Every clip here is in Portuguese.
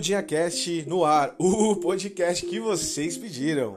Segundinha Cast no ar, o podcast que vocês pediram.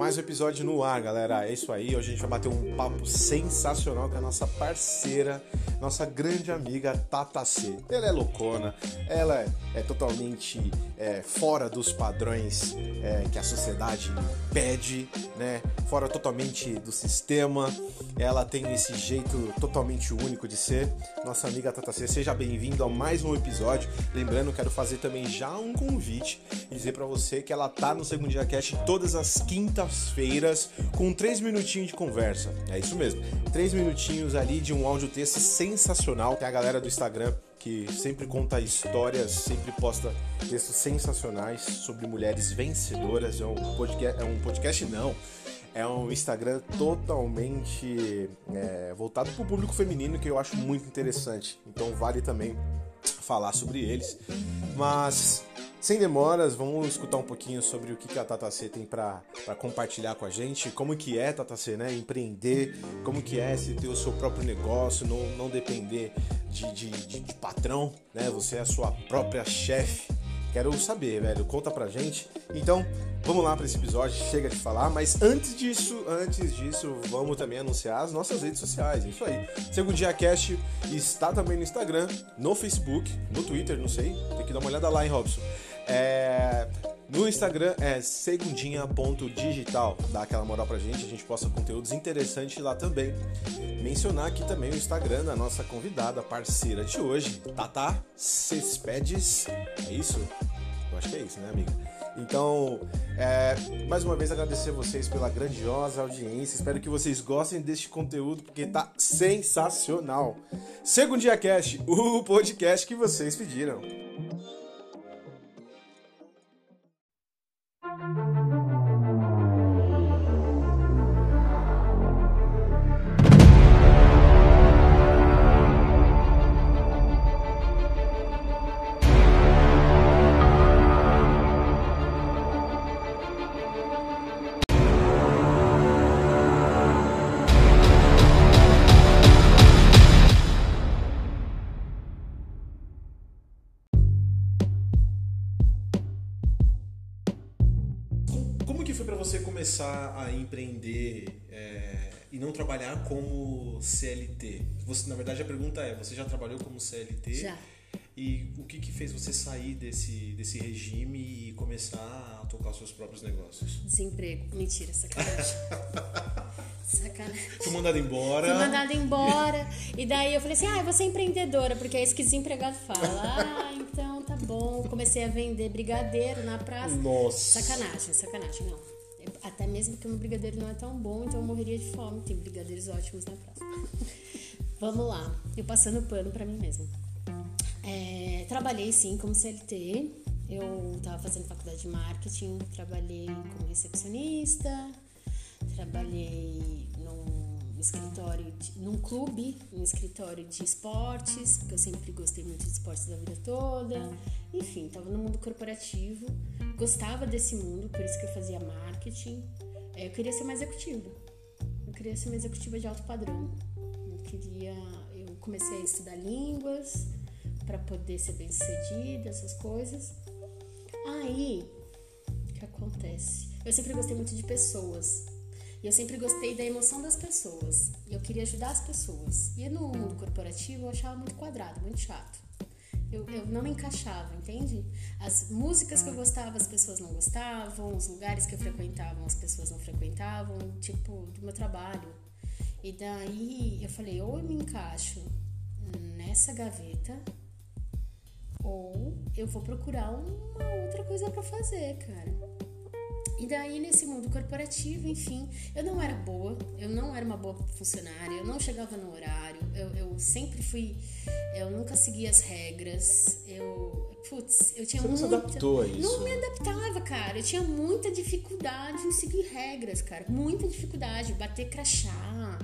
Mais um episódio no ar, galera. É isso aí. Hoje a gente vai bater um papo sensacional com a nossa parceira, nossa grande amiga Tata C. Ela é loucona, ela é, totalmente é, fora dos padrões é, que a sociedade pede, né? Fora totalmente do sistema. Ela tem esse jeito totalmente único de ser. Nossa amiga Tata C, seja bem-vindo a mais um episódio. Lembrando, quero fazer também já um convite e dizer para você que ela tá no Segundo Dia Cast todas as quintas-feiras com três minutinhos de conversa. É isso mesmo, três minutinhos ali de um áudio texto sensacional. Tem a galera do Instagram que sempre conta histórias, sempre posta textos sensacionais sobre mulheres vencedoras. É um podcast, é um podcast não, é um Instagram totalmente é, voltado para o público feminino que eu acho muito interessante. Então vale também falar sobre eles. Mas sem demoras, vamos escutar um pouquinho sobre o que a Tata C tem para compartilhar com a gente, como que é, Tata C, né, empreender, como que é se ter o seu próprio negócio, não, não depender de, de, de, de patrão, né, você é a sua própria chefe. Quero saber, velho, conta pra gente. Então, vamos lá para esse episódio, chega de falar, mas antes disso, antes disso, vamos também anunciar as nossas redes sociais, isso aí. Segundo Dia Cast está também no Instagram, no Facebook, no Twitter, não sei, tem que dar uma olhada lá, hein, Robson. É, no Instagram é segundinha.digital. Dá aquela moral pra gente, a gente posta conteúdos interessantes lá também. Mencionar aqui também o Instagram da nossa convidada, parceira de hoje, Tata Cespedes. É isso? Eu acho que é isso, né, amiga? Então, é, mais uma vez agradecer vocês pela grandiosa audiência. Espero que vocês gostem deste conteúdo porque tá sensacional. Segundinha Cast, o podcast que vocês pediram. Você começar a empreender é, e não trabalhar como CLT? Você, na verdade, a pergunta é: você já trabalhou como CLT? Já. E o que, que fez você sair desse, desse regime e começar a tocar os seus próprios negócios? Desemprego. Mentira, sacanagem. sacanagem. Foi mandado embora. Fui mandada embora. E daí eu falei assim: ah, eu vou ser empreendedora, porque é isso que desempregado fala. Ah, então tá bom. Comecei a vender brigadeiro na praça. Nossa. Sacanagem, sacanagem, não. Até mesmo que o meu brigadeiro não é tão bom, então eu morreria de fome. Tem brigadeiros ótimos na praça. Vamos lá. Eu passando pano pra mim mesma. É, trabalhei sim como CLT. Eu estava fazendo faculdade de marketing, trabalhei como recepcionista, trabalhei escritório, num clube, num escritório de esportes, porque eu sempre gostei muito de esportes da vida toda. Enfim, estava no mundo corporativo, gostava desse mundo, por isso que eu fazia marketing. É, Eu queria ser uma executiva. Eu queria ser uma executiva de alto padrão. Eu queria. Eu comecei a estudar línguas para poder ser bem sucedida, essas coisas. Aí, o que acontece? Eu sempre gostei muito de pessoas. E eu sempre gostei da emoção das pessoas. E eu queria ajudar as pessoas. E no mundo corporativo eu achava muito quadrado, muito chato. Eu, eu não me encaixava, entende? As músicas que eu gostava, as pessoas não gostavam, os lugares que eu frequentava, as pessoas não frequentavam, tipo, do meu trabalho. E daí eu falei, ou eu me encaixo nessa gaveta, ou eu vou procurar uma outra coisa pra fazer, cara. E daí, nesse mundo corporativo, enfim, eu não era boa, eu não era uma boa funcionária, eu não chegava no horário, eu, eu sempre fui. Eu nunca seguia as regras, eu. Putz, eu tinha Você não se muita. adaptou a isso, Não me né? adaptava, cara. Eu tinha muita dificuldade em seguir regras, cara. Muita dificuldade, bater crachá.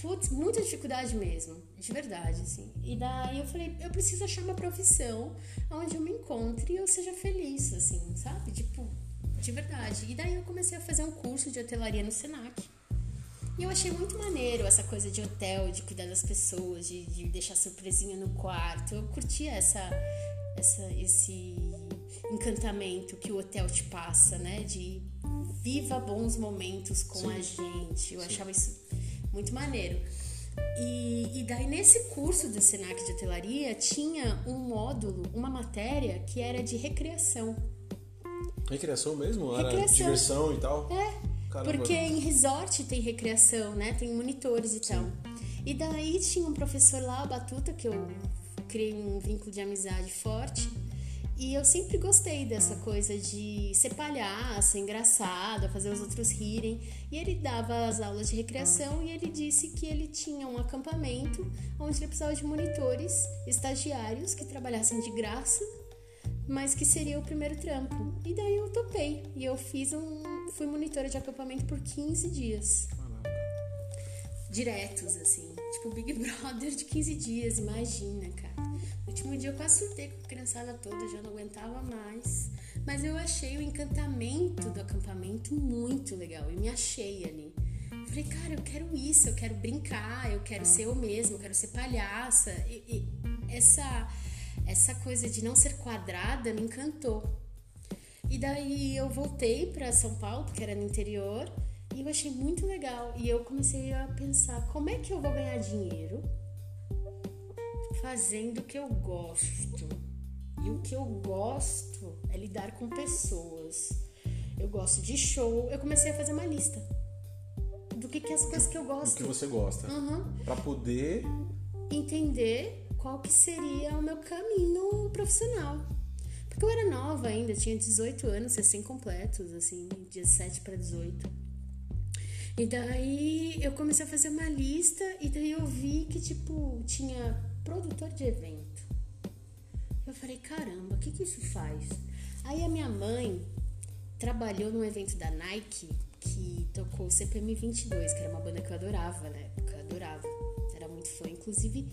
Putz, muita dificuldade mesmo, de verdade, assim. E daí eu falei, eu preciso achar uma profissão onde eu me encontre e eu seja feliz, assim, sabe? Tipo, de verdade. E daí eu comecei a fazer um curso de hotelaria no Senac. E eu achei muito maneiro essa coisa de hotel, de cuidar das pessoas, de, de deixar surpresinha no quarto. Eu curtia essa, essa, esse, encantamento que o hotel te passa, né? De viva bons momentos com Sim. a gente. Eu Sim. achava isso muito maneiro. E, e, daí nesse curso do Senac de hotelaria tinha um módulo, uma matéria que era de recreação. Recreação mesmo? Recreação. Era diversão e tal? É. Caramba. Porque em resort tem recreação, né? Tem monitores e Sim. tal. E daí tinha um professor lá, o Batuta, que eu criei um vínculo de amizade forte. E eu sempre gostei dessa coisa de ser palhaça, engraçada, fazer os outros rirem. E ele dava as aulas de recreação e ele disse que ele tinha um acampamento onde ele precisava de monitores estagiários que trabalhassem de graça, mas que seria o primeiro trampo. E daí eu topei e eu fiz um fui monitora de acampamento por 15 dias. Diretos assim, tipo Big Brother de 15 dias, imagina, cara. No último dia eu quase surtei com a criançada toda, já não aguentava mais. Mas eu achei o encantamento do acampamento muito legal e me achei ali. Falei, cara, eu quero isso, eu quero brincar, eu quero ser eu mesma, eu quero ser palhaça. E, e essa, essa coisa de não ser quadrada me encantou. E daí eu voltei para São Paulo, porque era no interior, e eu achei muito legal. E eu comecei a pensar, como é que eu vou ganhar dinheiro? fazendo o que eu gosto. E o que eu gosto é lidar com pessoas. Eu gosto de show. Eu comecei a fazer uma lista do que, que é as coisas que eu gosto. Do que você gosta. Uhum. Para poder entender qual que seria o meu caminho profissional. Porque eu era nova ainda, tinha 18 anos, recém-completos, assim, 17 para 18. E daí eu comecei a fazer uma lista e daí eu vi que, tipo, tinha produtor de evento. Eu falei, caramba, o que, que isso faz? Aí a minha mãe trabalhou num evento da Nike que tocou CPM 22, que era uma banda que eu adorava na época, adorava. Era muito fã, inclusive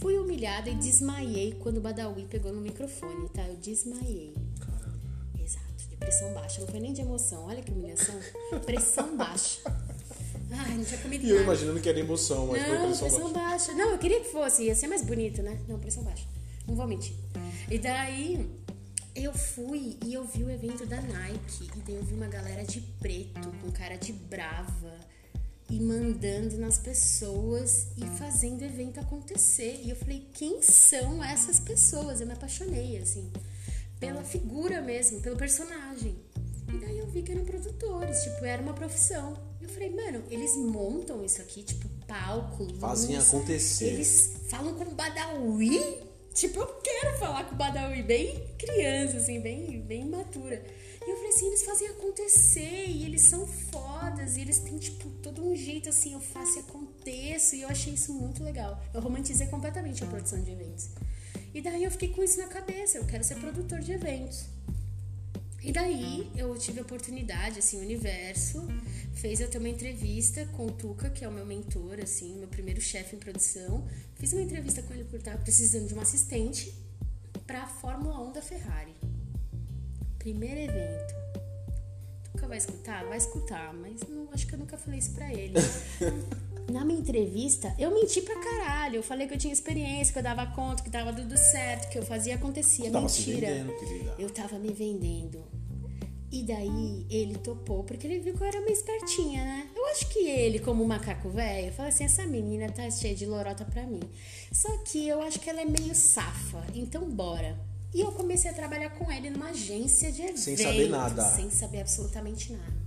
fui humilhada e desmaiei quando o Badawi pegou no microfone, tá? Eu desmaiei. Caramba. Exato, de pressão baixa, não foi nem de emoção, olha que humilhação. Pressão baixa. Ai, não tinha comido E eu imaginando que era emoção, mas não, foi pressão, pressão baixa. baixa. Não, eu queria que fosse, ia ser mais bonito, né? Não, pressão baixa. Não vou mentir. E daí eu fui e eu vi o evento da Nike. E daí eu vi uma galera de preto, com cara de brava, e mandando nas pessoas e fazendo o evento acontecer. E eu falei, quem são essas pessoas? Eu me apaixonei, assim, pela figura mesmo, pelo personagem. E daí eu vi que eram produtores, tipo, era uma profissão. Eu falei, mano, eles montam isso aqui, tipo, palco, luz, Fazem acontecer. Eles falam com Badawi. Tipo, eu quero falar com Badawi, bem criança, assim, bem, bem imatura. E eu falei assim, eles fazem acontecer, e eles são fodas, e eles têm, tipo, todo um jeito assim, eu faço e aconteço, e eu achei isso muito legal. Eu romantizei completamente a produção de eventos. E daí eu fiquei com isso na cabeça, eu quero ser produtor de eventos. E daí eu tive a oportunidade, assim, o universo fez eu ter uma entrevista com o Tuca, que é o meu mentor, assim, meu primeiro chefe em produção. Fiz uma entrevista com ele por estar precisando de um assistente para a Fórmula 1 da Ferrari. Primeiro evento. Tuca vai escutar? Vai escutar, mas não, acho que eu nunca falei isso pra ele. Na minha entrevista, eu menti pra caralho. Eu falei que eu tinha experiência, que eu dava conta, que tava tudo certo, que eu fazia acontecia. Tava Mentira. Vendendo. Eu tava me vendendo. E daí ele topou, porque ele viu que eu era uma espertinha, né? Eu acho que ele, como macaco velho, falou assim: essa menina tá cheia de lorota pra mim. Só que eu acho que ela é meio safa, então bora. E eu comecei a trabalhar com ele numa agência de eventos. Sem saber nada. Sem saber absolutamente nada.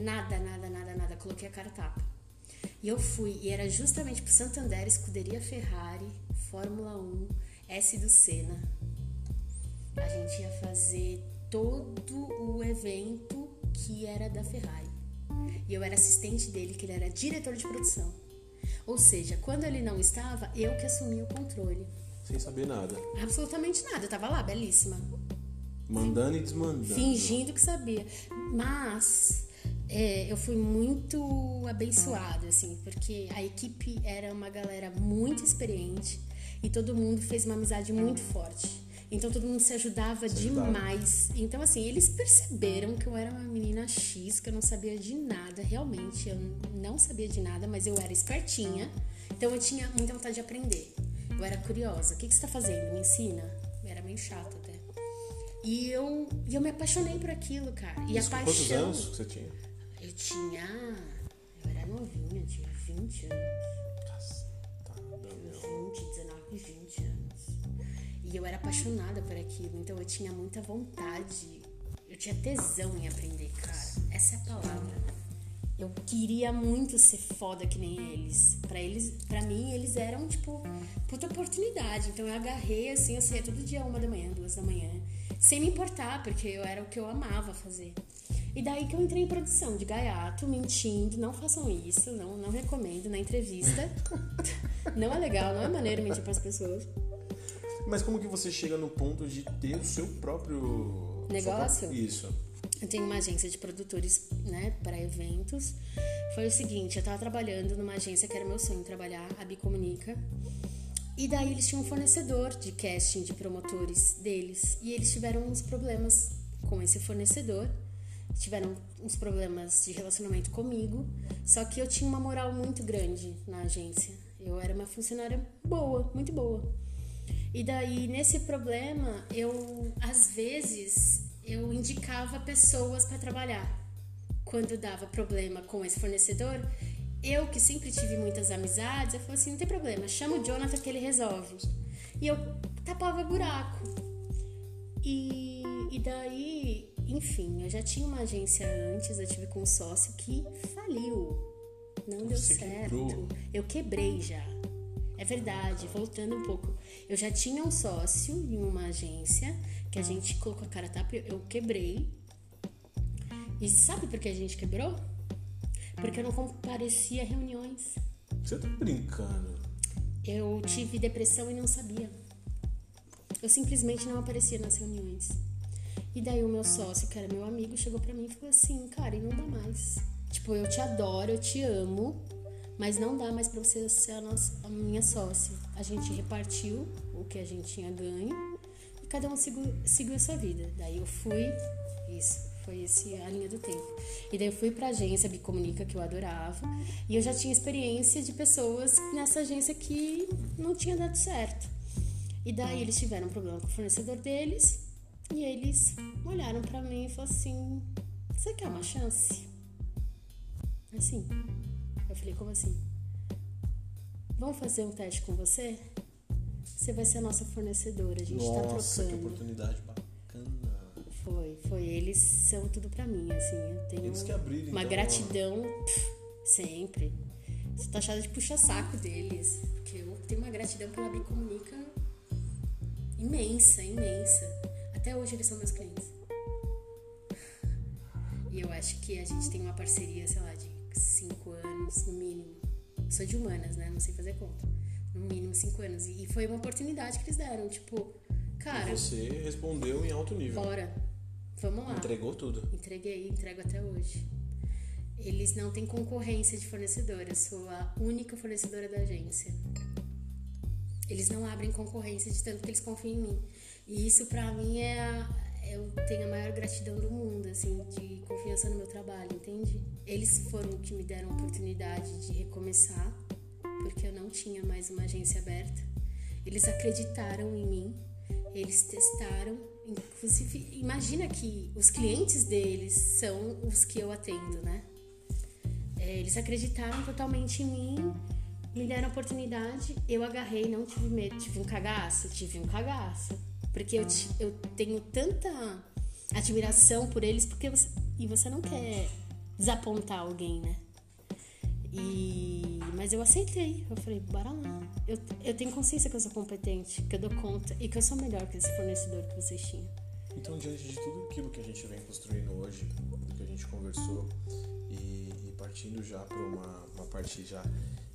Nada, nada, nada, nada. Coloquei a cara tapa. E eu fui, e era justamente pro Santander, Escuderia Ferrari, Fórmula 1, S do Senna. A gente ia fazer todo o evento que era da Ferrari. E eu era assistente dele, que ele era diretor de produção. Ou seja, quando ele não estava, eu que assumi o controle. Sem saber nada. Absolutamente nada, eu tava lá, belíssima. Mandando e desmandando. Fingindo que sabia. Mas é, eu fui muito abençoada, assim, porque a equipe era uma galera muito experiente e todo mundo fez uma amizade muito forte. Então todo mundo se ajudava se demais. Ajudava. Então, assim, eles perceberam que eu era uma menina X, que eu não sabia de nada, realmente. Eu não sabia de nada, mas eu era espertinha. Então eu tinha muita vontade de aprender. Eu era curiosa. O que, que você está fazendo? Me ensina? Eu era meio chata até. E eu, e eu me apaixonei por aquilo, cara. E Isso, a paixão. Quantos anos que você tinha? Eu tinha. Eu era novinha, tinha 20 anos. Tá, meu. 20, 19, 20 anos. E eu era apaixonada por aquilo, então eu tinha muita vontade. Eu tinha tesão em aprender, cara. Essa é a palavra. Eu queria muito ser foda que nem eles. Pra eles, para mim, eles eram tipo puta oportunidade. Então eu agarrei assim, eu saía todo dia uma da manhã, duas da manhã, sem me importar, porque eu era o que eu amava fazer. E daí que eu entrei em produção de gaiato, mentindo, não façam isso, não, não recomendo na entrevista. não é legal, não é maneiro mentir para as pessoas. Mas como que você chega no ponto de ter o seu próprio Negócio? sua própria- Isso. Eu tenho uma agência de produtores, né, para eventos. Foi o seguinte, eu tava trabalhando numa agência que era meu sonho trabalhar, a Bicomunica. E daí eles tinham um fornecedor de casting de promotores deles. E eles tiveram uns problemas com esse fornecedor. Tiveram uns problemas de relacionamento comigo. Só que eu tinha uma moral muito grande na agência. Eu era uma funcionária boa, muito boa. E daí, nesse problema, eu, às vezes, eu indicava pessoas para trabalhar. Quando dava problema com esse fornecedor, eu que sempre tive muitas amizades, eu falei assim, não tem problema, chama o Jonathan que ele resolve. E eu tapava buraco. E, e daí, enfim, eu já tinha uma agência antes, eu tive com um sócio que faliu. Não deu Você certo. quebrou. Eu quebrei já. É verdade, voltando um pouco. Eu já tinha um sócio em uma agência que a gente colocou a cara tapa, eu quebrei. E sabe por que a gente quebrou? Porque eu não comparecia a reuniões. Você tá brincando. Eu tive depressão e não sabia. Eu simplesmente não aparecia nas reuniões. E daí o meu sócio, que era meu amigo, chegou pra mim e falou assim: "Cara, e não dá mais. Tipo, eu te adoro, eu te amo, mas não dá mais pra você ser a, nossa, a minha sócia. A gente repartiu o que a gente tinha ganho e cada um seguiu, seguiu sua vida. Daí eu fui, isso, foi esse a linha do tempo. E daí eu fui pra agência Bicomunica, que eu adorava, e eu já tinha experiência de pessoas nessa agência que não tinha dado certo. E daí eles tiveram um problema com o fornecedor deles, e eles olharam pra mim e falaram assim: Você quer uma chance? Assim. Eu falei: Como assim? Vamos fazer um teste com você? Você vai ser a nossa fornecedora, a gente tá Nossa, que trocando. oportunidade bacana. Foi, foi. Eles são tudo pra mim, assim. Eu tenho Eles que abriram, uma então, gratidão pff, sempre. Você tá achada de puxa-saco deles. Porque eu tenho uma gratidão pela Bicomunica imensa, imensa. Até hoje eles são meus clientes. E eu acho que a gente tem uma parceria, sei lá, de cinco anos, no mínimo. Sou de humanas, né? Não sei fazer conta. No mínimo cinco anos. E foi uma oportunidade que eles deram. Tipo, cara, E você respondeu em alto nível. bora. Vamos lá. Entregou tudo. Entreguei, entrego até hoje. Eles não têm concorrência de fornecedora, eu sou a única fornecedora da agência. Eles não abrem concorrência de tanto que eles confiam em mim. E isso pra mim é a, eu tenho a maior gratidão do mundo, assim, de confiança no meu trabalho, entende? Eles foram que me deram a oportunidade de recomeçar, porque eu não tinha mais uma agência aberta. Eles acreditaram em mim, eles testaram, inclusive, imagina que os clientes deles são os que eu atendo, né? É, eles acreditaram totalmente em mim, me deram a oportunidade, eu agarrei, não tive medo, tive um cagaço, tive um cagaço. Porque eu, ti- eu tenho tanta admiração por eles, porque você, e você não quer desapontar alguém, né? E, mas eu aceitei, eu falei, bora lá. Eu, eu tenho consciência que eu sou competente, que eu dou conta e que eu sou melhor que esse fornecedor que vocês tinham. Então, diante de tudo aquilo que a gente vem construindo hoje, do que a gente conversou, e, e partindo já para uma, uma parte já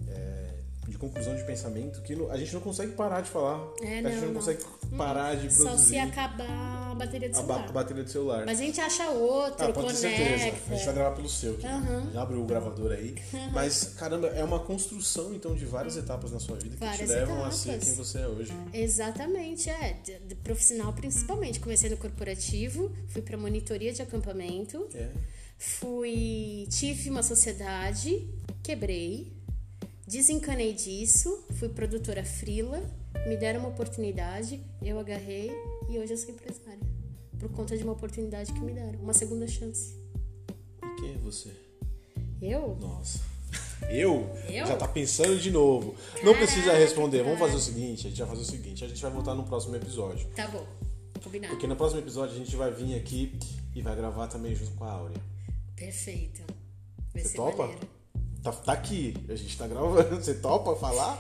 é, de conclusão de pensamento, que não- a gente não consegue parar de falar. É, a gente não, não, não. consegue parar de Só produzir se acabar a bateria do a, ba- celular. a bateria do celular. Mas a gente acha outro, Ah, pode ter certeza. A gente vai conecta. gravar pelo seu. aqui. Aham. Já abriu o gravador aí. Mas, caramba, é uma construção, então de várias etapas na sua vida que Várias te levam a ser etapas. quem você é hoje. Exatamente, é. De, de profissional principalmente. Comecei no corporativo, fui pra monitoria de acampamento, É. fui. tive uma sociedade, quebrei, desencanei disso, fui produtora frila, me deram uma oportunidade, eu agarrei e hoje eu sou empresária. por conta de uma oportunidade que me deram, uma segunda chance. E quem é você? Eu? Nossa. Eu? Eu? Já tá pensando de novo. Não precisa responder. Vamos fazer o seguinte, a gente vai fazer o seguinte, a gente vai voltar no próximo episódio. Tá bom. Combinado. Porque no próximo episódio a gente vai vir aqui e vai gravar também junto com a Áurea. Perfeito. Vai Você topa? maneiro. Tá, tá aqui, a gente tá gravando. Você topa falar?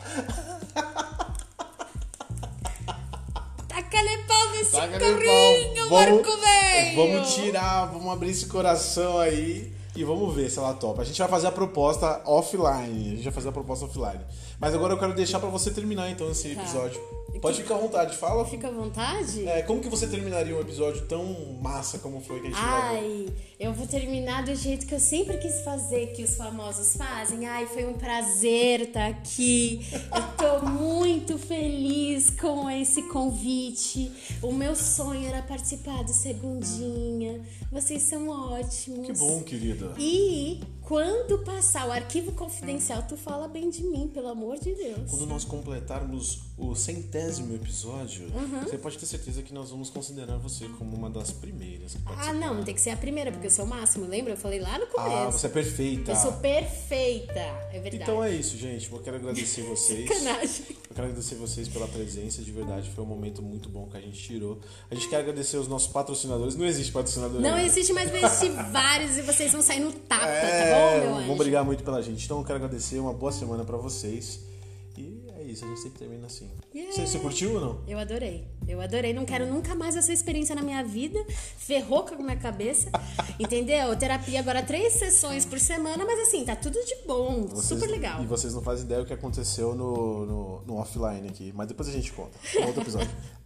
Taca-lhe pau nesse Taca-lhe carrinho, pau. Vamos- Marco Velho! Vamos tirar, vamos abrir esse coração aí e vamos ver se ela topa. A gente vai fazer a proposta offline. A gente vai fazer a proposta offline. Mas agora eu quero deixar pra você terminar então esse Tá. episódio. Pode ficar à vontade, fala. Fica à vontade? É, como que você terminaria um episódio tão massa como foi que a gente gravou? Ai, eu vou terminar do jeito que eu sempre quis fazer, que os famosos fazem. Ai, foi um prazer estar aqui. Eu tô muito feliz com esse convite. O meu sonho era participar do Segundinha. Vocês são ótimos. Que bom, querida. E quando passar o arquivo confidencial, tu fala bem de mim, pelo amor de Deus. Quando nós completarmos o centésimo episódio, Uhum. você pode ter certeza que nós vamos considerar você como uma das primeiras Ah, não, tem que ser a primeira, porque eu sou o máximo, lembra? Eu falei lá no começo. Ah, você é perfeita. Eu sou perfeita, é verdade. Então é isso, gente. Eu quero agradecer vocês. Sacanagem. Eu quero agradecer vocês pela presença, de verdade. Foi um momento muito bom que a gente tirou. A gente quer agradecer os nossos patrocinadores. Não existe patrocinador Não ainda. existe, mas vai existir vários e vocês vão sair no tapa, É, tá bom, meu anjo? vão brigar muito pela gente. Então eu quero agradecer. Uma boa semana pra vocês. E é isso, a gente sempre termina assim. Yeah. Você, você curtiu ou não? Eu adorei. Eu adorei. Não quero nunca mais essa experiência na minha vida. Ferrou com a minha cabeça. Entendeu? Terapia agora três sessões por semana, mas assim, tá tudo de bom. Vocês- super legal. E vocês não fazem ideia o que aconteceu no, no, no offline aqui. Mas depois a gente conta. Outro episódio.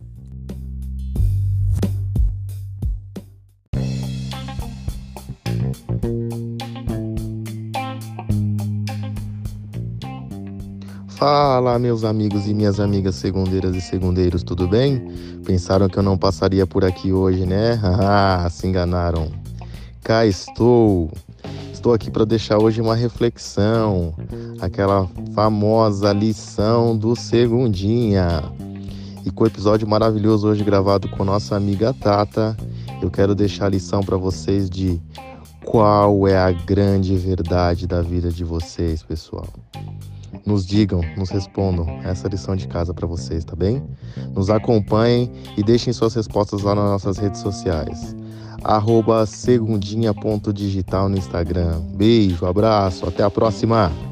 Fala, meus amigos e minhas amigas segundeiras e segundeiros, tudo bem? Pensaram que eu não passaria por aqui hoje, né? Ah, se enganaram. Cá estou. Estou aqui para deixar hoje uma reflexão, aquela famosa lição do Segundinha. E com o episódio maravilhoso hoje gravado com nossa amiga Tata, eu quero deixar a lição para vocês de qual é a grande verdade da vida de vocês, pessoal. Nos digam, nos respondam essa lição de casa para vocês, tá bem? Nos acompanhem e deixem suas respostas lá nas nossas redes sociais. Arroba segundinha.digital no Instagram. Beijo, abraço, até a próxima!